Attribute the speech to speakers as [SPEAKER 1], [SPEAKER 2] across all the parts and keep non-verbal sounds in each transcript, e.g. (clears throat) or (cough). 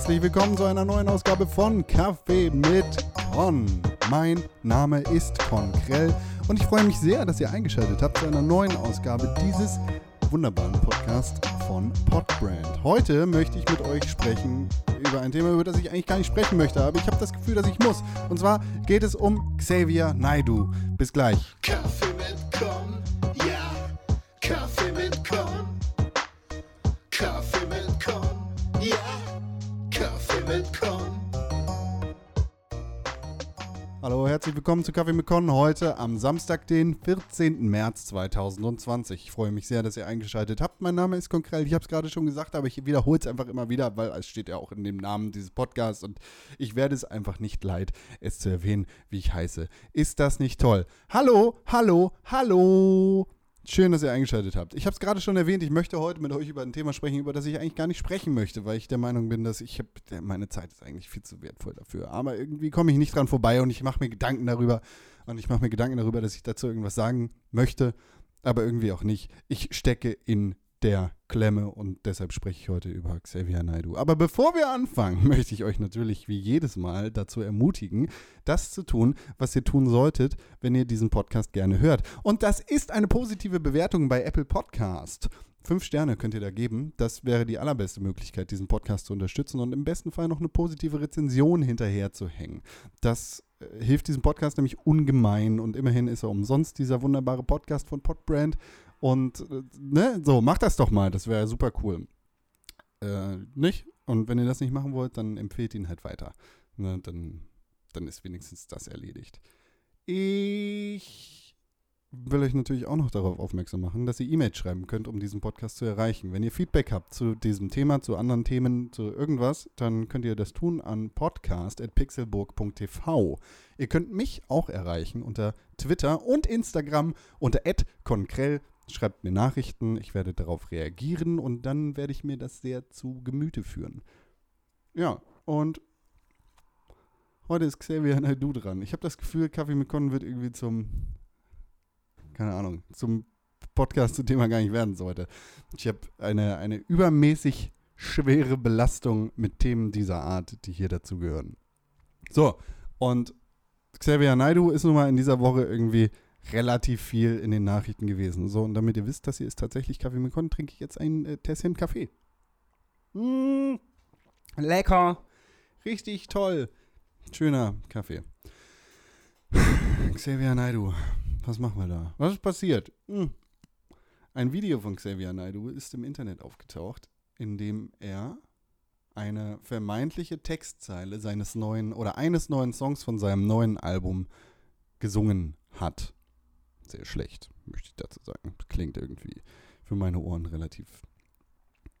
[SPEAKER 1] herzlich willkommen zu einer neuen Ausgabe von Kaffee mit Con. Mein Name ist Con Krell und ich freue mich sehr, dass ihr eingeschaltet habt zu einer neuen Ausgabe dieses wunderbaren Podcasts von Podbrand. Heute möchte ich mit euch sprechen über ein Thema, über das ich eigentlich gar nicht sprechen möchte, aber ich habe das Gefühl, dass ich muss. Und zwar geht es um Xavier Naidu. Bis gleich.
[SPEAKER 2] Kaffee
[SPEAKER 1] herzlich willkommen zu Kaffee mit Con. Heute am Samstag, den 14. März 2020. Ich freue mich sehr, dass ihr eingeschaltet habt. Mein Name ist Konkrell. Ich habe es gerade schon gesagt, aber ich wiederhole es einfach immer wieder, weil es steht ja auch in dem Namen dieses Podcasts und ich werde es einfach nicht leid, es zu erwähnen, wie ich heiße. Ist das nicht toll? Hallo, hallo, hallo. Schön, dass ihr eingeschaltet habt. Ich habe es gerade schon erwähnt, ich möchte heute mit euch über ein Thema sprechen, über das ich eigentlich gar nicht sprechen möchte, weil ich der Meinung bin, dass ich hab, meine Zeit ist eigentlich viel zu wertvoll dafür. Aber irgendwie komme ich nicht dran vorbei und ich mache mir Gedanken darüber und ich mache mir Gedanken darüber, dass ich dazu irgendwas sagen möchte, aber irgendwie auch nicht. Ich stecke in der Klemme und deshalb spreche ich heute über Xavier Naidu. Aber bevor wir anfangen, (laughs) möchte ich euch natürlich wie jedes Mal dazu ermutigen, das zu tun, was ihr tun solltet, wenn ihr diesen Podcast gerne hört. Und das ist eine positive Bewertung bei Apple Podcast. Fünf Sterne könnt ihr da geben. Das wäre die allerbeste Möglichkeit, diesen Podcast zu unterstützen und im besten Fall noch eine positive Rezension hinterher zu hängen. Das äh, hilft diesem Podcast nämlich ungemein und immerhin ist er umsonst, dieser wunderbare Podcast von Podbrand. Und äh, ne, so, macht das doch mal, das wäre super cool. Äh, nicht? Und wenn ihr das nicht machen wollt, dann empfehlt ihn halt weiter. Ne, dann, dann ist wenigstens das erledigt. Ich will euch natürlich auch noch darauf aufmerksam machen, dass ihr E-Mails schreiben könnt, um diesen Podcast zu erreichen. Wenn ihr Feedback habt zu diesem Thema, zu anderen Themen, zu irgendwas, dann könnt ihr das tun an podcast.pixelburg.tv. Ihr könnt mich auch erreichen unter Twitter und Instagram unter @konkrell. Schreibt mir Nachrichten, ich werde darauf reagieren und dann werde ich mir das sehr zu Gemüte führen. Ja, und heute ist Xavier Naidu dran. Ich habe das Gefühl, Kaffee mit Con wird irgendwie zum keine Ahnung, zum Podcast, zu dem er gar nicht werden sollte. Ich habe eine, eine übermäßig schwere Belastung mit Themen dieser Art, die hier dazugehören. So, und Xavier Naidu ist nun mal in dieser Woche irgendwie relativ viel in den Nachrichten gewesen. So, und damit ihr wisst, dass hier ist tatsächlich Kaffee mit Con, trinke ich jetzt ein äh, Tässchen Kaffee. Mmh, lecker. Richtig toll. Schöner Kaffee. (sighs) Xavier Naidu. Was machen wir da? Was ist passiert? Hm. Ein Video von Xavier Naidu ist im Internet aufgetaucht, in dem er eine vermeintliche Textzeile seines neuen oder eines neuen Songs von seinem neuen Album gesungen hat. Sehr schlecht, möchte ich dazu sagen. Klingt irgendwie für meine Ohren relativ.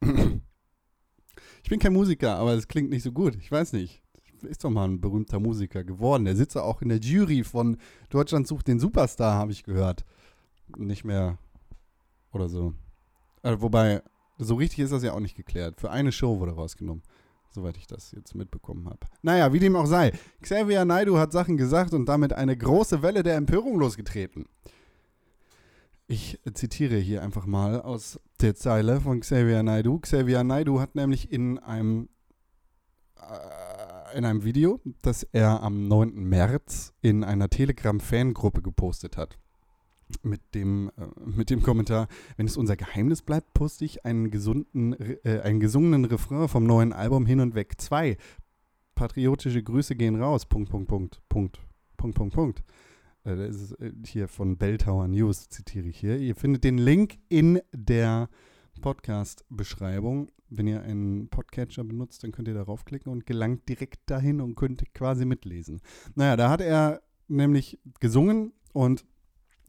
[SPEAKER 1] (clears throat) ich bin kein Musiker, aber es klingt nicht so gut. Ich weiß nicht ist doch mal ein berühmter Musiker geworden. Der sitzt auch in der Jury von Deutschland sucht den Superstar, habe ich gehört. Nicht mehr oder so. Also, wobei, so richtig ist das ja auch nicht geklärt. Für eine Show wurde rausgenommen. Soweit ich das jetzt mitbekommen habe. Naja, wie dem auch sei. Xavier Naidu hat Sachen gesagt und damit eine große Welle der Empörung losgetreten. Ich zitiere hier einfach mal aus der Zeile von Xavier Naidu. Xavier Naidu hat nämlich in einem äh, in einem Video, das er am 9. März in einer Telegram-Fangruppe gepostet hat. Mit dem, äh, mit dem Kommentar, wenn es unser Geheimnis bleibt, poste ich einen, gesunden, äh, einen gesungenen Refrain vom neuen Album Hin und Weg 2. Patriotische Grüße gehen raus. Punkt, Punkt, Punkt, Punkt, Punkt, Punkt, Punkt. Äh, ist äh, hier von Belltower News, zitiere ich hier. Ihr findet den Link in der Podcast-Beschreibung. Wenn ihr einen Podcatcher benutzt, dann könnt ihr darauf klicken und gelangt direkt dahin und könnt quasi mitlesen. Naja, da hat er nämlich gesungen und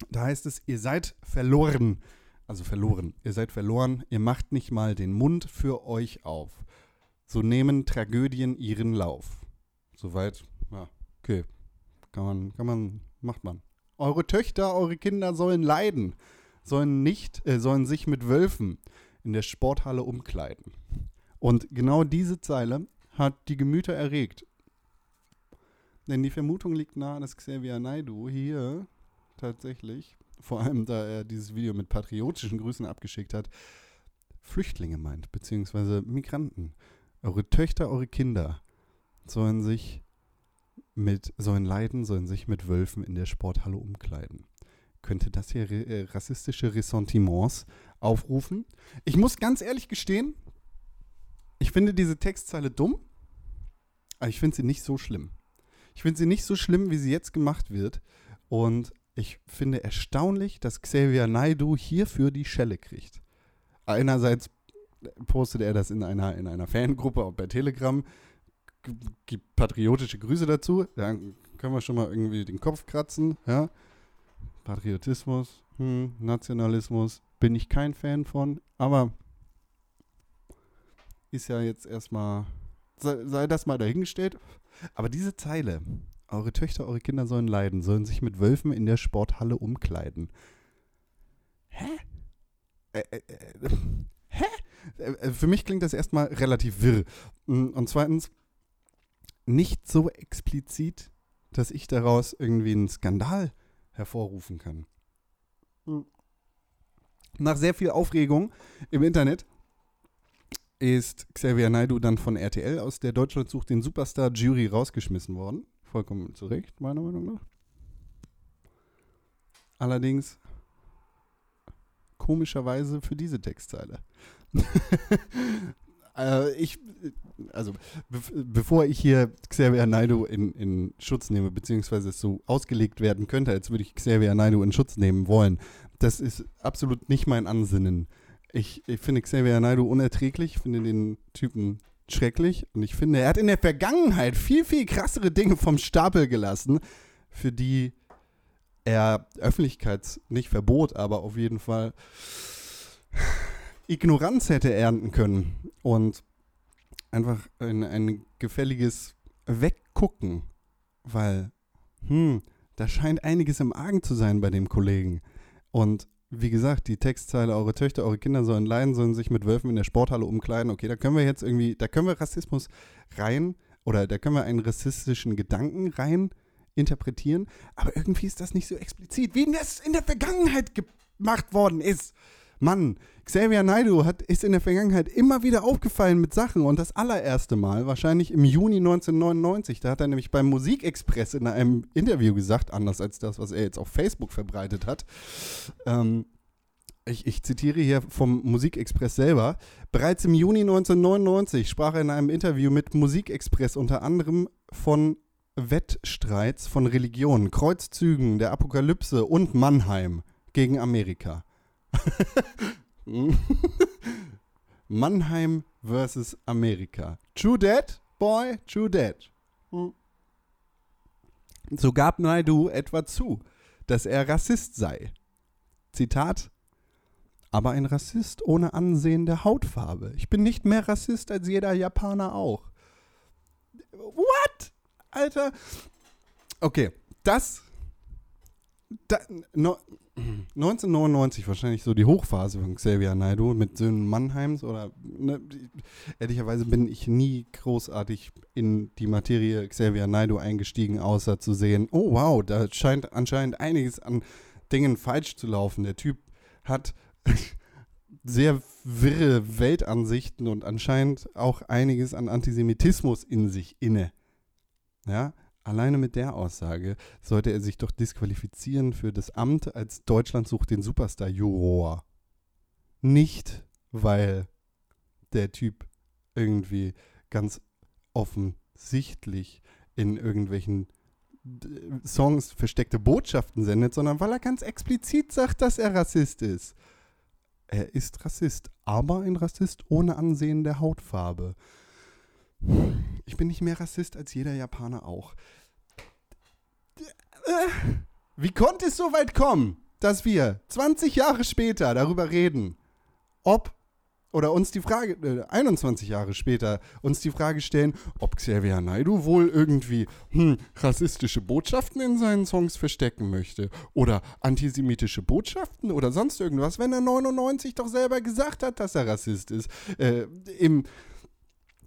[SPEAKER 1] da heißt es, ihr seid verloren. Also verloren. Ihr seid verloren. Ihr macht nicht mal den Mund für euch auf. So nehmen Tragödien ihren Lauf. Soweit, ja, okay. Kann man, kann man, macht man. Eure Töchter, eure Kinder sollen leiden, sollen nicht, äh, sollen sich mit Wölfen in der Sporthalle umkleiden. Und genau diese Zeile hat die Gemüter erregt. Denn die Vermutung liegt nahe, dass Xavier Naidu hier tatsächlich, vor allem da er dieses Video mit patriotischen Grüßen abgeschickt hat, Flüchtlinge meint, beziehungsweise Migranten. eure Töchter, eure Kinder sollen sich mit, sollen leiden, sollen sich mit Wölfen in der Sporthalle umkleiden. Könnte das hier äh, rassistische Ressentiments aufrufen? Ich muss ganz ehrlich gestehen, ich finde diese Textzeile dumm, aber ich finde sie nicht so schlimm. Ich finde sie nicht so schlimm, wie sie jetzt gemacht wird. Und ich finde erstaunlich, dass Xavier Naidu hierfür die Schelle kriegt. Einerseits postet er das in einer, in einer Fangruppe auch bei Telegram, gibt patriotische Grüße dazu. Dann können wir schon mal irgendwie den Kopf kratzen. Ja? Patriotismus, hm, Nationalismus, bin ich kein Fan von, aber ist ja jetzt erstmal, sei, sei das mal dahingestellt. Aber diese Zeile, eure Töchter, eure Kinder sollen leiden, sollen sich mit Wölfen in der Sporthalle umkleiden. Hä? (laughs) Äh, äh, äh, hä? Für mich klingt das erstmal relativ wirr. Mm, und zweitens, nicht so explizit, dass ich daraus irgendwie einen Skandal hervorrufen kann. Mm. Nach sehr viel Aufregung im Internet ist Xavier Naidu dann von RTL aus der Deutschland sucht den Superstar Jury rausgeschmissen worden. Vollkommen zu Recht, meiner Meinung nach. Allerdings komischerweise für diese Textzeile. (laughs) äh, ich, also be bevor ich hier Xavier Naidu in, in Schutz nehme, beziehungsweise es so ausgelegt werden könnte, als würde ich Xavier Naidu in Schutz nehmen wollen, das ist absolut nicht mein Ansinnen. Ich, ich finde Xavier Naidu unerträglich, finde den Typen schrecklich und ich finde, er hat in der Vergangenheit viel, viel krassere Dinge vom Stapel gelassen, für die er Öffentlichkeits nicht verbot, aber auf jeden Fall Ignoranz hätte ernten können und einfach ein, ein gefälliges Weggucken, weil, hm, da scheint einiges im Argen zu sein bei dem Kollegen. Und wie gesagt, die Textzeile, eure Töchter, eure Kinder sollen leiden, sollen sich mit Wölfen in der Sporthalle umkleiden. Okay, da können wir jetzt irgendwie, da können wir Rassismus rein oder da können wir einen rassistischen Gedanken rein interpretieren, aber irgendwie ist das nicht so explizit, wie das in der Vergangenheit gemacht worden ist. Mann, Xavier Naidu hat, ist in der Vergangenheit immer wieder aufgefallen mit Sachen und das allererste Mal, wahrscheinlich im Juni 1999, da hat er nämlich beim Musikexpress in einem Interview gesagt, anders als das, was er jetzt auf Facebook verbreitet hat, ähm, ich, ich, zitiere hier vom Musikexpress selber. Bereits im Juni 1999 sprach er in einem Interview mit Musikexpress unter anderem von Wettstreits von Religionen, Kreuzzügen, der Apokalypse und Mannheim gegen Amerika. (laughs) Mannheim versus Amerika. True Dead, boy, true dead. So gab Naidu etwa zu, dass er Rassist sei. Zitat: Aber ein Rassist ohne Ansehen der Hautfarbe. Ich bin nicht mehr Rassist als jeder Japaner auch. What? Alter. Okay, das. Da, no, 1999 wahrscheinlich so die Hochphase von Xavier Naidoo mit Söhnen Mannheims oder ne, ehrlicherweise bin ich nie großartig in die Materie Xavier Naidoo eingestiegen, außer zu sehen, oh wow, da scheint anscheinend einiges an Dingen falsch zu laufen. Der Typ hat (laughs) sehr wirre Weltansichten und anscheinend auch einiges an Antisemitismus in sich inne. Ja, Alleine mit der Aussage sollte er sich doch disqualifizieren für das Amt als Deutschland sucht den Superstar-Juror. Nicht, weil der Typ irgendwie ganz offensichtlich in irgendwelchen Songs versteckte Botschaften sendet, sondern weil er ganz explizit sagt, dass er Rassist ist. Er ist Rassist, aber ein Rassist ohne Ansehen der Hautfarbe. Ich bin nicht mehr Rassist als jeder Japaner auch. Wie konnte es so weit kommen, dass wir 20 Jahre später darüber reden, ob oder uns die Frage, äh, 21 Jahre später, uns die Frage stellen, ob Xavier Naidu wohl irgendwie hm, rassistische Botschaften in seinen Songs verstecken möchte oder antisemitische Botschaften oder sonst irgendwas, wenn er 99 doch selber gesagt hat, dass er Rassist ist. Äh, Im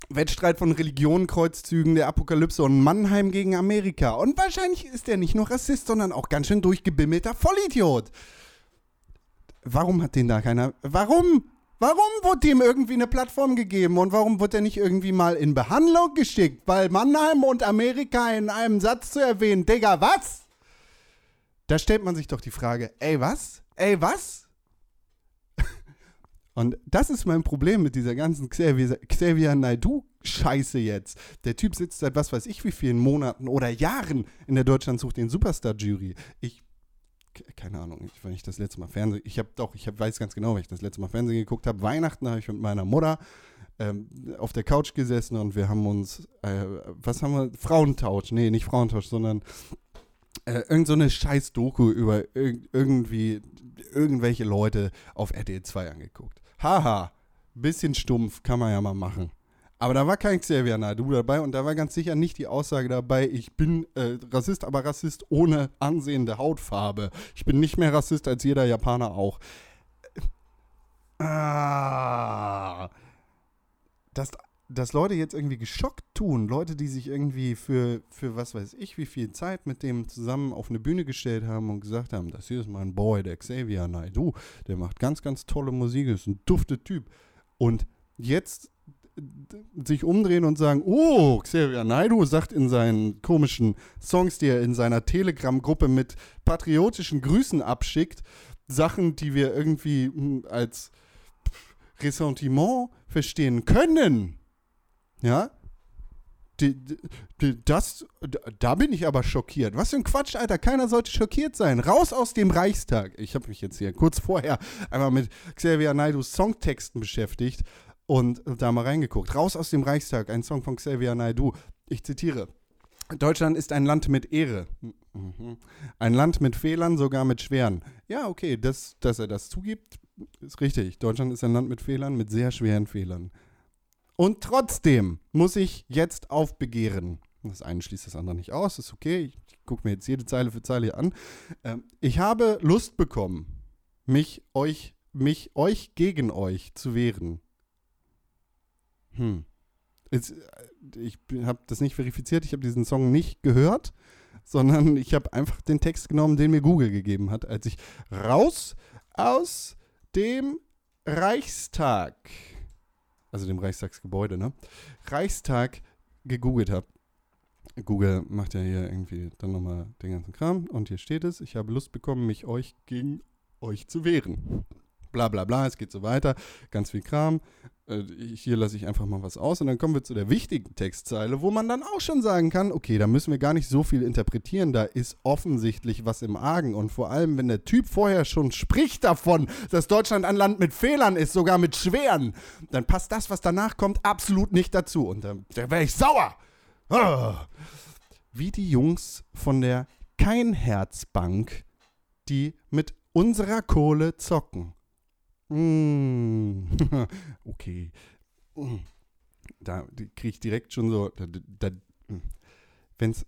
[SPEAKER 1] Wettstreit von Religionen, Kreuzzügen, der Apokalypse und Mannheim gegen Amerika. Und wahrscheinlich ist er nicht nur Rassist, sondern auch ganz schön durchgebimmelter Vollidiot. Warum hat den da keiner. Warum? Warum wurde ihm irgendwie eine Plattform gegeben und warum wurde er nicht irgendwie mal in Behandlung geschickt? Weil Mannheim und Amerika in einem Satz zu erwähnen, Digga, was? Da stellt man sich doch die Frage, ey, was? Ey, was? Und das ist mein Problem mit dieser ganzen Xavier, Xavier Naidoo-Scheiße jetzt. Der Typ sitzt seit was weiß ich wie vielen Monaten oder Jahren in der Deutschland sucht den Superstar-Jury. Ich keine Ahnung, ich, wenn ich das letzte Mal Fernsehen, ich habe doch, ich hab, weiß ganz genau, wenn ich das letzte Mal Fernsehen geguckt habe. Weihnachten habe ich mit meiner Mutter ähm, auf der Couch gesessen und wir haben uns, äh, was haben wir, Frauentausch, nee, nicht Frauentausch, sondern äh, irgend so eine scheiß Doku über irg irgendwie irgendwelche Leute auf RTL 2 angeguckt. Haha, bisschen stumpf, kann man ja mal machen. Aber da war kein Xavier Naidu dabei und da war ganz sicher nicht die Aussage dabei, ich bin äh, Rassist, aber Rassist ohne ansehende Hautfarbe. Ich bin nicht mehr Rassist als jeder Japaner auch. Ah. Dass, dass Leute jetzt irgendwie geschockt tun, Leute, die sich irgendwie für, für was weiß ich, wie viel Zeit mit dem zusammen auf eine Bühne gestellt haben und gesagt haben, das hier ist mein Boy, der Xavier Naidu, der macht ganz, ganz tolle Musik, ist ein dufter Typ. Und jetzt sich umdrehen und sagen, oh, Xavier Naidu sagt in seinen komischen Songs, die er in seiner Telegram-Gruppe mit patriotischen Grüßen abschickt, Sachen, die wir irgendwie hm, als Ressentiment verstehen können. Ja? Die, die, das, da bin ich aber schockiert. Was für ein Quatsch, Alter. Keiner sollte schockiert sein. Raus aus dem Reichstag. Ich habe mich jetzt hier kurz vorher einmal mit Xavier Naidus Songtexten beschäftigt und da mal reingeguckt. Raus aus dem Reichstag, ein Song von Xavier Naidoo. Ich zitiere. Deutschland ist ein Land mit Ehre. Ein Land mit Fehlern, sogar mit schweren. Ja, okay, das, dass er das zugibt, ist richtig. Deutschland ist ein Land mit Fehlern, mit sehr schweren Fehlern. Und trotzdem muss ich jetzt aufbegehren. Das eine schließt das andere nicht aus, ist okay. Ich, gucke mir jetzt jede Zeile für Zeile hier an. Ähm, ich habe Lust bekommen, mich euch, mich euch gegen euch zu wehren. Hm. Jetzt, äh, ich habe das nicht verifiziert, ich habe diesen Song nicht gehört, sondern ich habe einfach den Text genommen, den mir Google gegeben hat, als ich raus aus dem Reichstag, also dem Reichstagsgebäude, ne? Reichstag gegoogelt habe. Google macht ja hier irgendwie dann nochmal den ganzen Kram und hier steht es, ich habe Lust bekommen, mich euch gegen euch zu wehren bla bla bla, es geht so weiter, ganz viel Kram. Äh, hier lasse ich einfach mal was aus und dann kommen wir zu der wichtigen Textzeile, wo man dann auch schon sagen kann, okay, da müssen wir gar nicht so viel interpretieren, da ist offensichtlich was im Argen und vor allem, wenn der Typ vorher schon spricht davon, dass Deutschland ein Land mit Fehlern ist, sogar mit schweren, dann passt das, was danach kommt, absolut nicht dazu und dann, dann wäre ich sauer. Ah. Wie die Jungs von der Kein-Herz-Bank, die mit unserer Kohle zocken. Mm. (laughs) okay. Da kriege ich direkt schon so, da, da, wenn es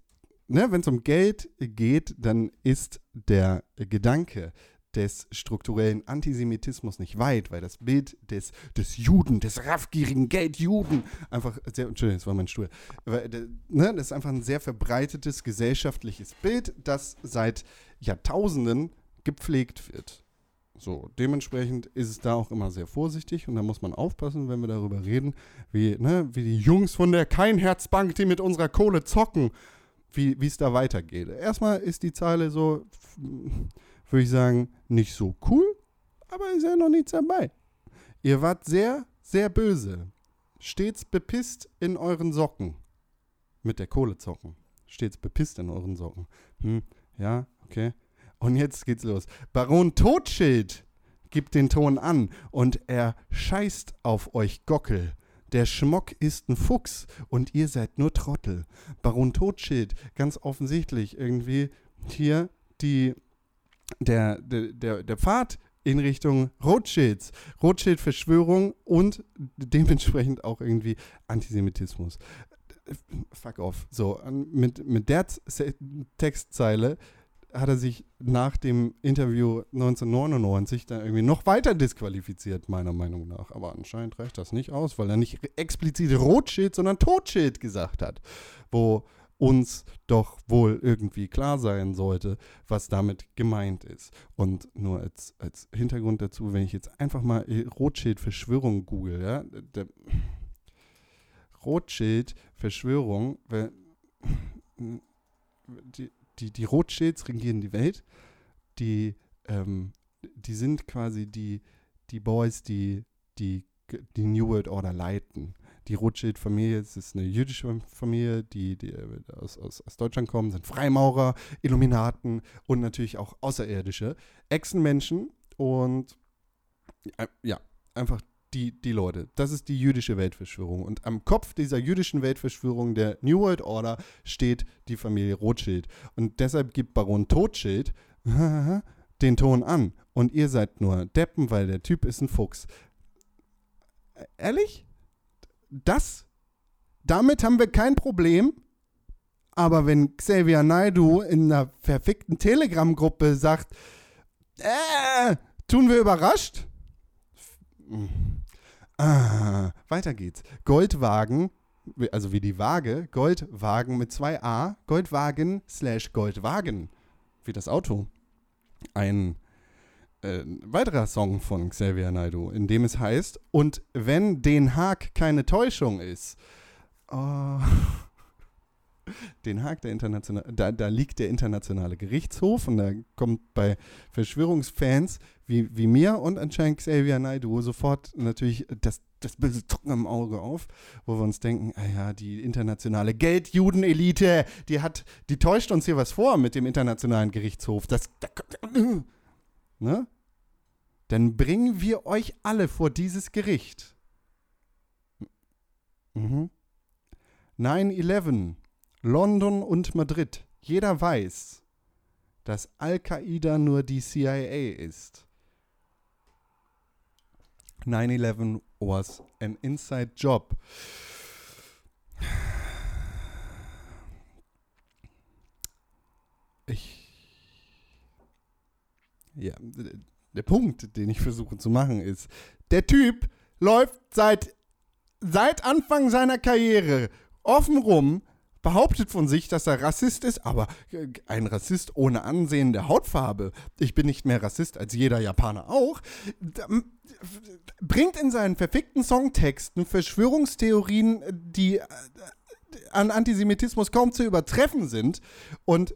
[SPEAKER 1] ne, um Geld geht, dann ist der Gedanke des strukturellen Antisemitismus nicht weit, weil das Bild des, des Juden, des raffgierigen Geldjuden, einfach sehr, Entschuldigung, das war mein Stuhl, weil, ne, das ist einfach ein sehr verbreitetes gesellschaftliches Bild, das seit Jahrtausenden gepflegt wird. So, dementsprechend ist es da auch immer sehr vorsichtig und da muss man aufpassen, wenn wir darüber reden, wie, ne, wie die Jungs von der Keinherzbank, die mit unserer Kohle zocken, wie es da weitergeht. Erstmal ist die Zeile so, würde ich sagen, nicht so cool, aber ist ja noch nichts dabei. Ihr wart sehr, sehr böse. Stets bepisst in euren Socken. Mit der Kohle zocken. Stets bepisst in euren Socken. Hm, ja, okay. Und jetzt geht's los. Baron Totschild gibt den Ton an und er scheißt auf euch Gockel. Der Schmock ist ein Fuchs und ihr seid nur Trottel. Baron Totschild, ganz offensichtlich irgendwie hier die, der, der, der, der Pfad in Richtung Rothschilds, Rothschild-Verschwörung und dementsprechend auch irgendwie Antisemitismus. Fuck off. So, mit, mit der Textzeile hat er sich nach dem Interview 1999 dann irgendwie noch weiter disqualifiziert, meiner Meinung nach. Aber anscheinend reicht das nicht aus, weil er nicht explizit Rotschild, sondern Totschild gesagt hat. Wo uns doch wohl irgendwie klar sein sollte, was damit gemeint ist. Und nur als, als Hintergrund dazu, wenn ich jetzt einfach mal Rothschild-Verschwörung google, ja, der Rothschild-Verschwörung, die, die, die Rothschilds regieren die Welt, die, ähm, die sind quasi die, die Boys, die, die die New World Order leiten. Die Rothschild-Familie, ist eine jüdische Familie, die, die äh, aus, aus, aus, Deutschland kommen, sind Freimaurer, Illuminaten und natürlich auch Außerirdische, Echsenmenschen und äh, ja, einfach die, die Leute. Das ist die jüdische Weltverschwörung. Und am Kopf dieser jüdischen Weltverschwörung der New World Order steht die Familie Rothschild. Und deshalb gibt Baron Totschild (laughs) den Ton an. Und ihr seid nur Deppen, weil der Typ ist ein Fuchs. Ehrlich? das, damit haben wir kein Problem. Aber wenn Xavier Naidu in einer verfickten Telegram-Gruppe sagt, äh, tun wir überrascht? Ah, weiter geht's. Goldwagen, also wie die Waage, Goldwagen mit zwei A, Goldwagen slash Goldwagen, wie das Auto. Ein äh, weiterer Song von Xavier Naidoo, in dem es heißt, und wenn Den Haag keine Täuschung ist, oh, Den Haag, der internationale, da, da, liegt der internationale Gerichtshof und da kommt bei Verschwörungsfans wie, wie mir und anscheinend Xavier Naidoo sofort natürlich das, das böse Zucken im Auge auf, wo wir uns denken, ah ja, die internationale Geldjudenelite, die hat, die täuscht uns hier was vor mit dem internationalen Gerichtshof. Das, das (clears throat) ne? dann bringen wir euch alle vor dieses Gericht. Mhm. 9-11, London und Madrid. Jeder weiß, dass Al-Qaida nur die CIA ist. 9-11 was an inside job. Ich. Ja, der Punkt, den ich versuche zu machen, ist, der Typ läuft seit, seit Anfang seiner Karriere offen rum, behauptet von sich, dass er Rassist ist, aber äh, ein Rassist ohne Ansehen der Hautfarbe. Ich bin nicht mehr Rassist als jeder Japaner auch. Bringt in seinen verfickten Songtexten Verschwörungstheorien, die äh, an Antisemitismus kaum zu übertreffen sind und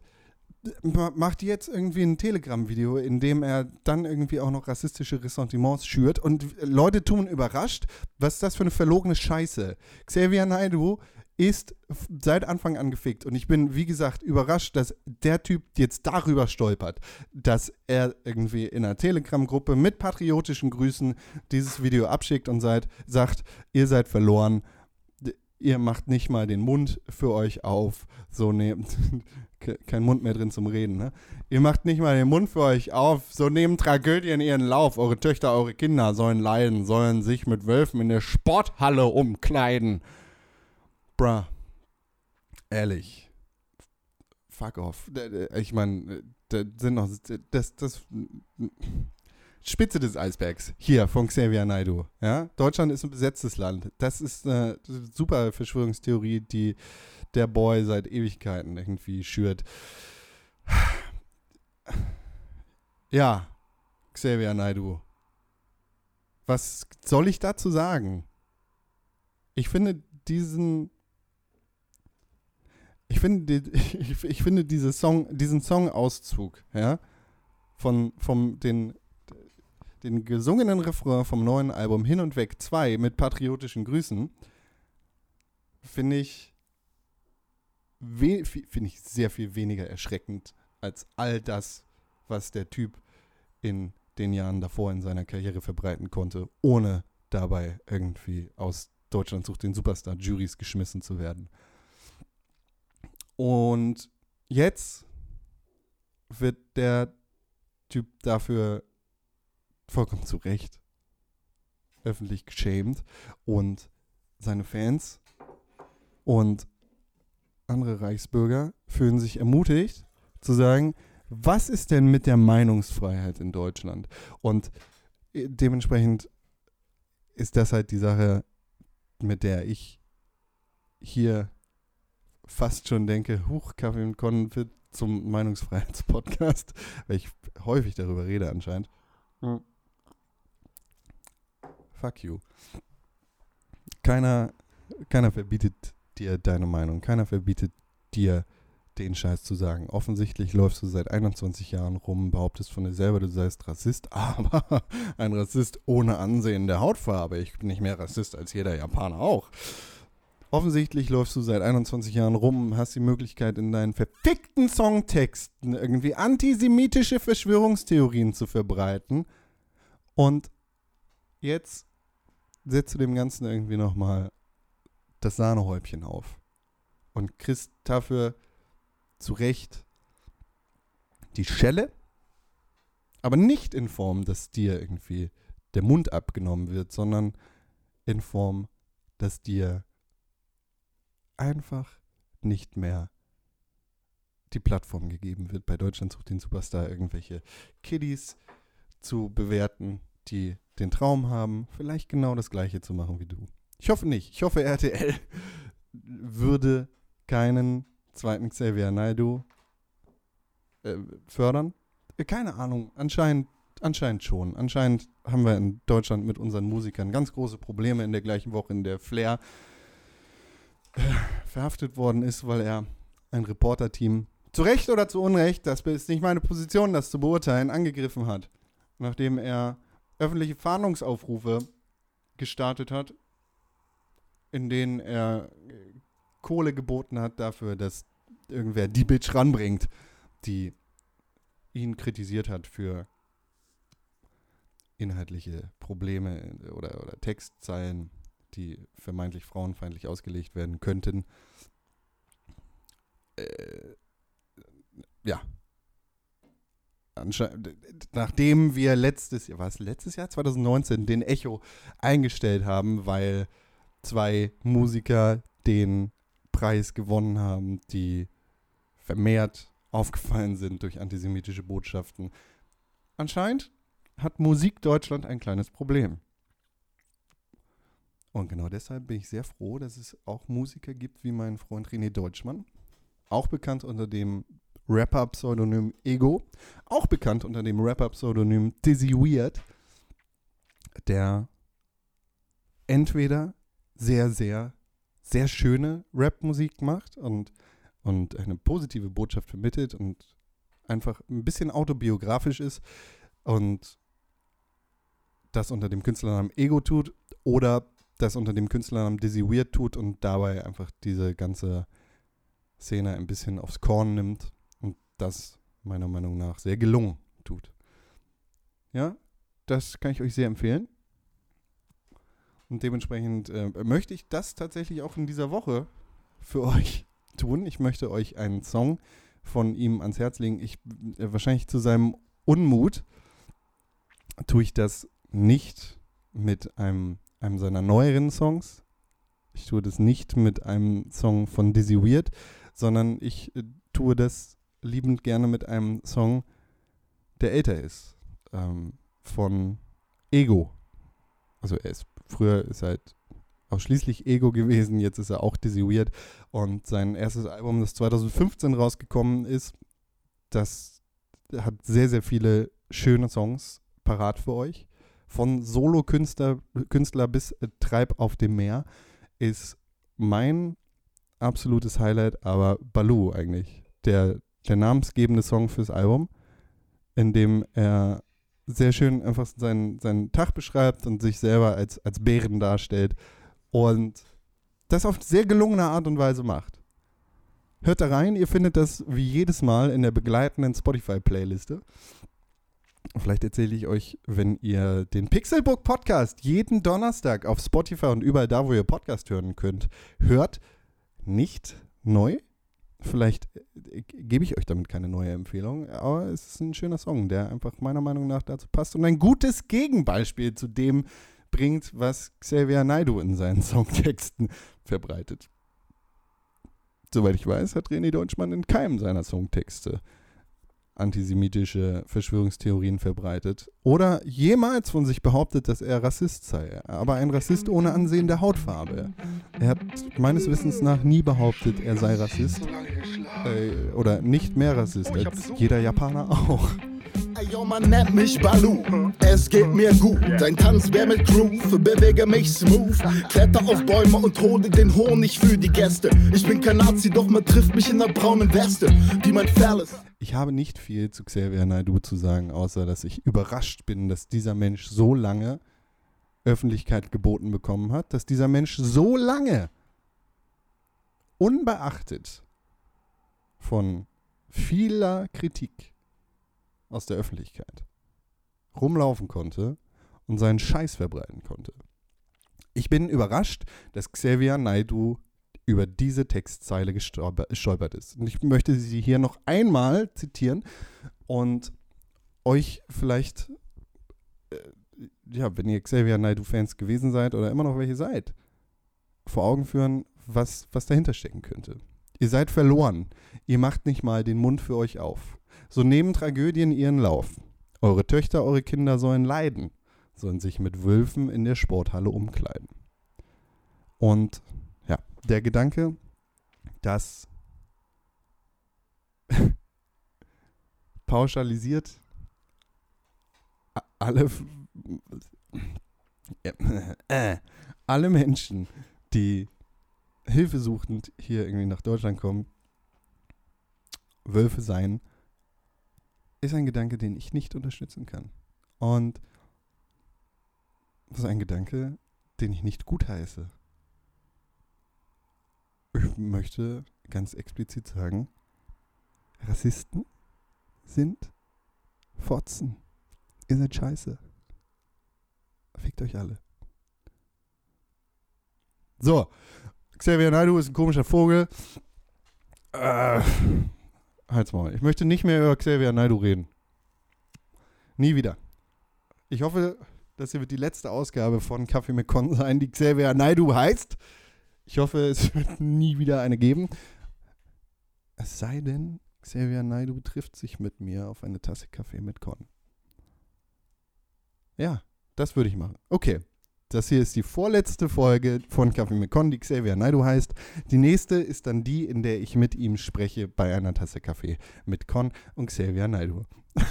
[SPEAKER 1] macht jetzt irgendwie ein Telegram-Video, in dem er dann irgendwie auch noch rassistische Ressentiments schürt und Leute tun überrascht, was ist das für eine verlogene Scheiße. Xavier Naidoo ist seit Anfang an gefickt und ich bin, wie gesagt, überrascht, dass der Typ jetzt darüber stolpert, dass er irgendwie in einer Telegram-Gruppe mit patriotischen Grüßen dieses Video abschickt und seid, sagt, ihr seid verloren, ihr macht nicht mal den Mund für euch auf, so nehmt (laughs) kein Mund mehr drin zum Reden. Ne? Ihr macht nicht mal den Mund für euch auf, so nehmen Tragödien ihren Lauf. Eure Töchter, eure Kinder sollen leiden, sollen sich mit Wölfen in der Sporthalle umkleiden. Bruh. Ehrlich. Fuck off. Ich meine, da sind noch. Das, das. Spitze des Eisbergs. Hier von Xavier Naidu. Ja? Deutschland ist ein besetztes Land. Das ist eine super Verschwörungstheorie, die der Boy seit Ewigkeiten irgendwie schürt. Ja, Xavier Naidu. Was soll ich dazu sagen? Ich finde diesen. Ich finde, (laughs) ich, ich finde diese Song, diesen Songauszug, ja, von, vom, den, den gesungenen Refrain vom neuen Album Hin und Weg 2 mit patriotischen Grüßen, finde ich finde ich sehr viel weniger erschreckend als all das, was der Typ in den Jahren davor in seiner Karriere verbreiten konnte, ohne dabei irgendwie aus Deutschland sucht den Superstar-Juries geschmissen zu werden. Und jetzt wird der Typ dafür vollkommen zu Recht öffentlich geschämt und seine Fans und andere Reichsbürger fühlen sich ermutigt zu sagen, was ist denn mit der Meinungsfreiheit in Deutschland? Und äh, dementsprechend ist das halt die Sache, mit der ich hier fast schon denke, huch, Kaffee und wird zum Meinungsfreiheitspodcast, (laughs) weil ich häufig darüber rede anscheinend. Hm. Fuck you. Keiner, keiner verbietet dir deine Meinung. Keiner verbietet dir den Scheiß zu sagen. Offensichtlich läufst du seit 21 Jahren rum, behauptest von dir selber, du seist Rassist, (laughs) aber ein Rassist ohne Ansehen der Hautfarbe. Ich bin nicht mehr Rassist als jeder Japaner auch. Offensichtlich läufst du seit 21 Jahren rum, hast die Möglichkeit in deinen verfickten Songtexten irgendwie antisemitische Verschwörungstheorien zu verbreiten. Und jetzt setzt du dem Ganzen irgendwie nochmal das Sahnehäubchen auf. Und kriegst dafür zu Recht die Schelle, aber nicht in Form, dass dir irgendwie der Mund abgenommen wird, sondern in Form, dass dir einfach nicht mehr die Plattform gegeben wird, bei Deutschland sucht den Superstar irgendwelche Kiddies zu bewerten, die den Traum haben, vielleicht genau das gleiche zu machen wie du. Ich hoffe nicht. Ich hoffe, RTL würde keinen zweiten Xavier Naidoo äh, fördern. Äh, keine Ahnung, anscheinend, anscheinend schon. Anscheinend haben wir in Deutschland mit unseren Musikern ganz große Probleme in der gleichen Woche, in der Flair verhaftet worden ist, weil er ein Reporterteam zu Recht oder zu Unrecht, das ist nicht meine Position, das zu beurteilen, angegriffen hat. Nachdem er öffentliche Fahndungsaufrufe gestartet hat, in denen er Kohle geboten hat dafür, dass irgendwer die Bitch ranbringt, die ihn kritisiert hat für inhaltliche Probleme oder, oder Textzeilen, die vermeintlich frauenfeindlich ausgelegt werden könnten. Äh, ja. nachdem wir letztes Jahr, war es letztes Jahr, 2019, den Echo eingestellt haben, weil zwei Musiker den Preis gewonnen haben, die vermehrt aufgefallen sind durch antisemitische Botschaften. Anscheinend hat Musik Deutschland ein kleines Problem. Und genau deshalb bin ich sehr froh, dass es auch Musiker gibt wie mein Freund René Deutschmann, auch bekannt unter dem Rapper-Pseudonym Ego, auch bekannt unter dem Rapper-Pseudonym Dizzy Weird, der entweder sehr, sehr sehr schöne Rap-Musik macht und, und eine positive Botschaft vermittelt und einfach ein bisschen autobiografisch ist und das unter dem Künstlernamen Ego tut oder das unter dem Künstlernamen Dizzy Weird tut und dabei einfach diese ganze Szene ein bisschen aufs Korn nimmt und das meiner Meinung nach sehr gelungen tut. Ja, das kann ich euch sehr empfehlen. Und dementsprechend äh, möchte ich das tatsächlich auch in dieser Woche für (laughs) euch tun. Ich möchte euch einen Song von ihm ans Herz legen. Ich äh, wahrscheinlich zu seinem Unmut tue ich das nicht mit einem, einem seiner neueren Songs. Ich tue das nicht mit einem Song von Dizzy Weird, sondern ich äh, tue das liebend gerne mit einem Song, der älter ist. Ähm, von Ego. Also er ist Früher ist halt ausschließlich Ego gewesen, jetzt ist er auch Dizzy Weird. Und sein erstes Album, das 2015 rausgekommen ist, das hat sehr, sehr viele schöne Songs parat für euch. Von Solo-Künstler Künstler bis Treib auf dem Meer ist mein absolutes Highlight, aber Baloo eigentlich. Der, der namensgebende Song fürs Album, in dem er sehr schön einfach seinen, seinen Tag beschreibt und sich selber als, als Bären darstellt und das auf sehr gelungene Art und Weise macht. Hört da rein, ihr findet das wie jedes Mal in der begleitenden Spotify-Playliste. Vielleicht erzähle ich euch, wenn ihr den Pixelbook Podcast jeden Donnerstag auf Spotify und überall da, wo ihr Podcast hören könnt, hört, nicht neu, Vielleicht äh, gebe ich euch damit keine neue Empfehlung, aber es ist ein schöner Song, der einfach meiner Meinung nach dazu passt und ein gutes Gegenbeispiel zu dem bringt, was Xavier Naidoo in seinen (laughs) Songtexten verbreitet. Soweit ich weiß, hat René Deutschmann in keinem seiner Songtexte, antisemitische Verschwörungstheorien verbreitet oder jemals von sich behauptet, dass er Rassist sei, aber ein Rassist ohne Ansehen der Hautfarbe. Er hat meines Wissens nach nie behauptet, er sei Rassist äh, oder nicht mehr Rassist als jeder Japaner auch.
[SPEAKER 2] Yo, man nennt mich Balu. Es geht mir gut. Dein Tanz wär mit Groove. Bewege mich smooth. Kletter auf Bäume und hole den Honig für die Gäste. Ich bin kein Nazi, doch man trifft mich in der braunen Weste. Die mein Ferl ist.
[SPEAKER 1] Ich habe nicht viel zu Xavier Naidoo zu sagen, außer dass ich überrascht bin, dass dieser Mensch so lange Öffentlichkeit geboten bekommen hat, dass dieser Mensch so lange unbeachtet von vieler Kritik aus der Öffentlichkeit rumlaufen konnte und seinen Scheiß verbreiten konnte. Ich bin überrascht, dass Xavier Naidoo über diese Textzeile gestolper- gestolpert ist. Und ich möchte sie hier noch einmal zitieren und euch vielleicht, äh, ja, wenn ihr Xavier Naidoo-Fans gewesen seid oder immer noch welche seid, vor Augen führen, was, was dahinter stecken könnte. Ihr seid verloren. Ihr macht nicht mal den Mund für euch auf. So nehmen Tragödien ihren Lauf. Eure Töchter, eure Kinder sollen leiden, sollen sich mit Wölfen in der Sporthalle umkleiden. Und der Gedanke, dass (laughs) pauschalisiert alle, ja, äh, alle Menschen, die hilfesuchend hier irgendwie nach Deutschland kommen, Wölfe sein, ist ein Gedanke, den ich nicht unterstützen kann. Und das ist ein Gedanke, den ich nicht gutheiße. Ich möchte ganz explizit sagen, Rassisten sind Fotzen. Ihr seid scheiße. Fickt euch alle. So, Xavier Naidoo ist ein komischer Vogel. Äh, halt's mal. Ich möchte nicht mehr über Xavier Naidoo reden. Nie wieder. Ich hoffe, das hier wird die letzte Ausgabe von Kaffee mit Con sein, die Xavier Naidoo heißt. Ich hoffe, es (laughs) wird nie wieder eine geben. Es sei denn, Xavier Naidoo trifft sich mit mir auf eine Tasse Kaffee mit Con. Ja, das würde ich machen. Okay. Das hier ist die vorletzte Folge von Kaffee mit Con, die Xavier Naidoo heißt. Die nächste ist dann die, in der ich mit ihm spreche bei einer Tasse Kaffee mit Con und Xavier Naidoo. (laughs)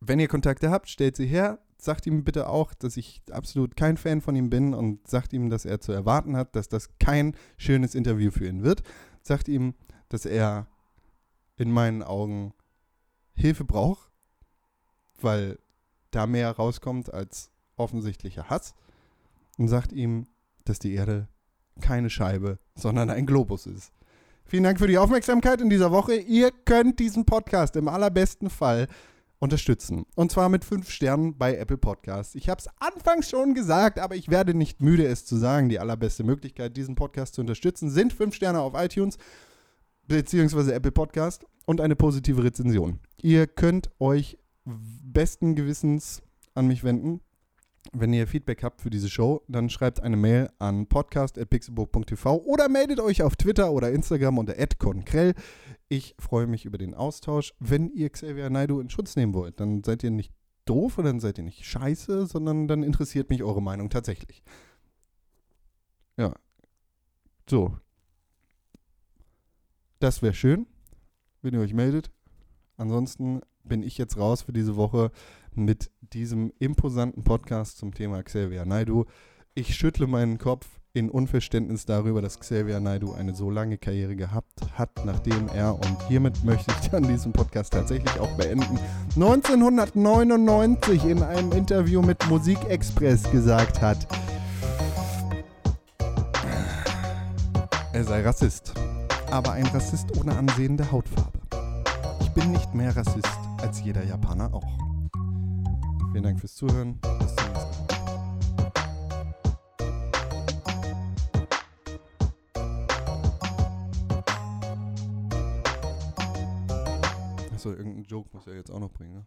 [SPEAKER 1] Wenn ihr Kontakte habt, stellt sie her. Sagt ihm bitte auch, dass ich absolut kein Fan von ihm bin und sagt ihm, dass er zu erwarten hat, dass das kein schönes Interview für ihn wird. Sagt ihm, dass er in meinen Augen Hilfe braucht, weil da mehr rauskommt als offensichtlicher Hass. Und sagt ihm, dass die Erde keine Scheibe, sondern ein Globus ist. Vielen Dank für die Aufmerksamkeit in dieser Woche. Ihr könnt diesen Podcast im allerbesten Fall unterstützen. Und zwar mit fünf Sternen bei Apple Podcasts. Ich habe es anfangs schon gesagt, aber ich werde nicht müde, es zu sagen. Die allerbeste Möglichkeit, diesen Podcast zu unterstützen, sind fünf Sterne auf iTunes beziehungsweise Apple Podcast und eine positive Rezension. Ihr könnt euch besten Gewissens an mich wenden. Wenn ihr Feedback habt für diese Show, dann schreibt eine Mail an podcast.pixelburg.tv oder meldet euch auf Twitter oder Instagram unter @konkrell. Ich freue mich über den Austausch. Wenn ihr Xavier Naidoo in Schutz nehmen wollt, dann seid ihr nicht doof oder dann seid ihr nicht scheiße, sondern dann interessiert mich eure Meinung tatsächlich. Ja. So. Das wäre schön, wenn ihr euch meldet. Ansonsten bin ich jetzt raus für diese Woche mit diesem imposanten Podcast zum Thema Xavier Naidoo. Ich schüttle meinen Kopf in Unverständnis darüber, dass Xavier Naidoo eine so lange Karriere gehabt hat, nachdem er, und hiermit möchte ich dann diesen Podcast tatsächlich auch beenden, 1999 in einem Interview mit Musikexpress gesagt hat, er sei Rassist, aber ein Rassist ohne Ansehen der Hautfarbe. Ich bin nicht mehr Rassist als jeder Japaner auch. Vielen Dank fürs Zuhören. Bis zum nächsten Mal. Achso, irgendeinen Joke muss er jetzt auch noch bringen, ne?